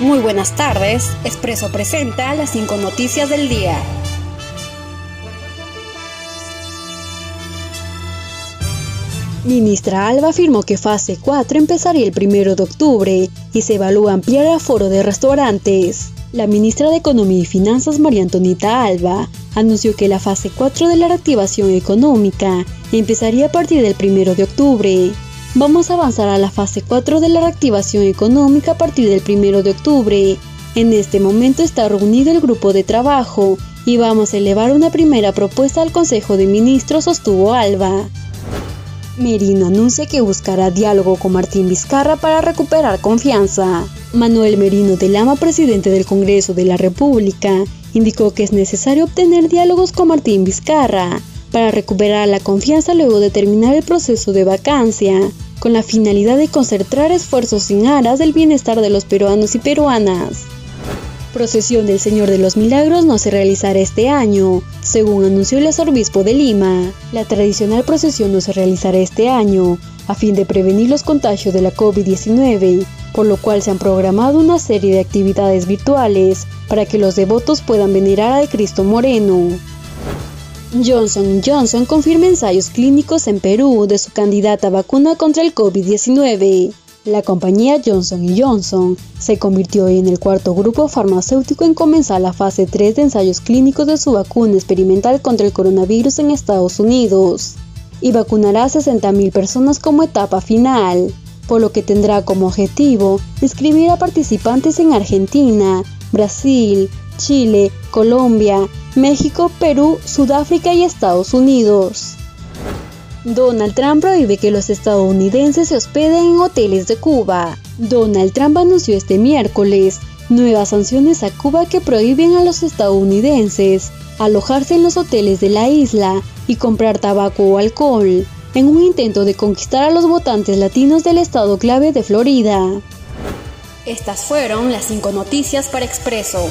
Muy buenas tardes. Expreso presenta las cinco noticias del día. Ministra Alba afirmó que fase 4 empezaría el 1 de octubre y se evalúa ampliar el aforo de restaurantes. La ministra de Economía y Finanzas, María Antonita Alba, anunció que la fase 4 de la reactivación económica empezaría a partir del 1 de octubre. Vamos a avanzar a la fase 4 de la reactivación económica a partir del 1 de octubre. En este momento está reunido el grupo de trabajo y vamos a elevar una primera propuesta al Consejo de Ministros, sostuvo Alba. Merino anuncia que buscará diálogo con Martín Vizcarra para recuperar confianza. Manuel Merino de Lama, presidente del Congreso de la República, indicó que es necesario obtener diálogos con Martín Vizcarra para recuperar la confianza luego de terminar el proceso de vacancia, con la finalidad de concentrar esfuerzos sin aras del bienestar de los peruanos y peruanas. Procesión del Señor de los Milagros no se realizará este año, según anunció el arzobispo de Lima. La tradicional procesión no se realizará este año, a fin de prevenir los contagios de la COVID-19, por lo cual se han programado una serie de actividades virtuales para que los devotos puedan venerar al Cristo Moreno. Johnson Johnson confirma ensayos clínicos en Perú de su candidata vacuna contra el COVID-19. La compañía Johnson Johnson se convirtió en el cuarto grupo farmacéutico en comenzar la fase 3 de ensayos clínicos de su vacuna experimental contra el coronavirus en Estados Unidos y vacunará a 60.000 personas como etapa final, por lo que tendrá como objetivo inscribir a participantes en Argentina, Brasil, Chile, Colombia, México, Perú, Sudáfrica y Estados Unidos. Donald Trump prohíbe que los estadounidenses se hospeden en hoteles de Cuba. Donald Trump anunció este miércoles nuevas sanciones a Cuba que prohíben a los estadounidenses alojarse en los hoteles de la isla y comprar tabaco o alcohol, en un intento de conquistar a los votantes latinos del estado clave de Florida. Estas fueron las cinco noticias para Expreso.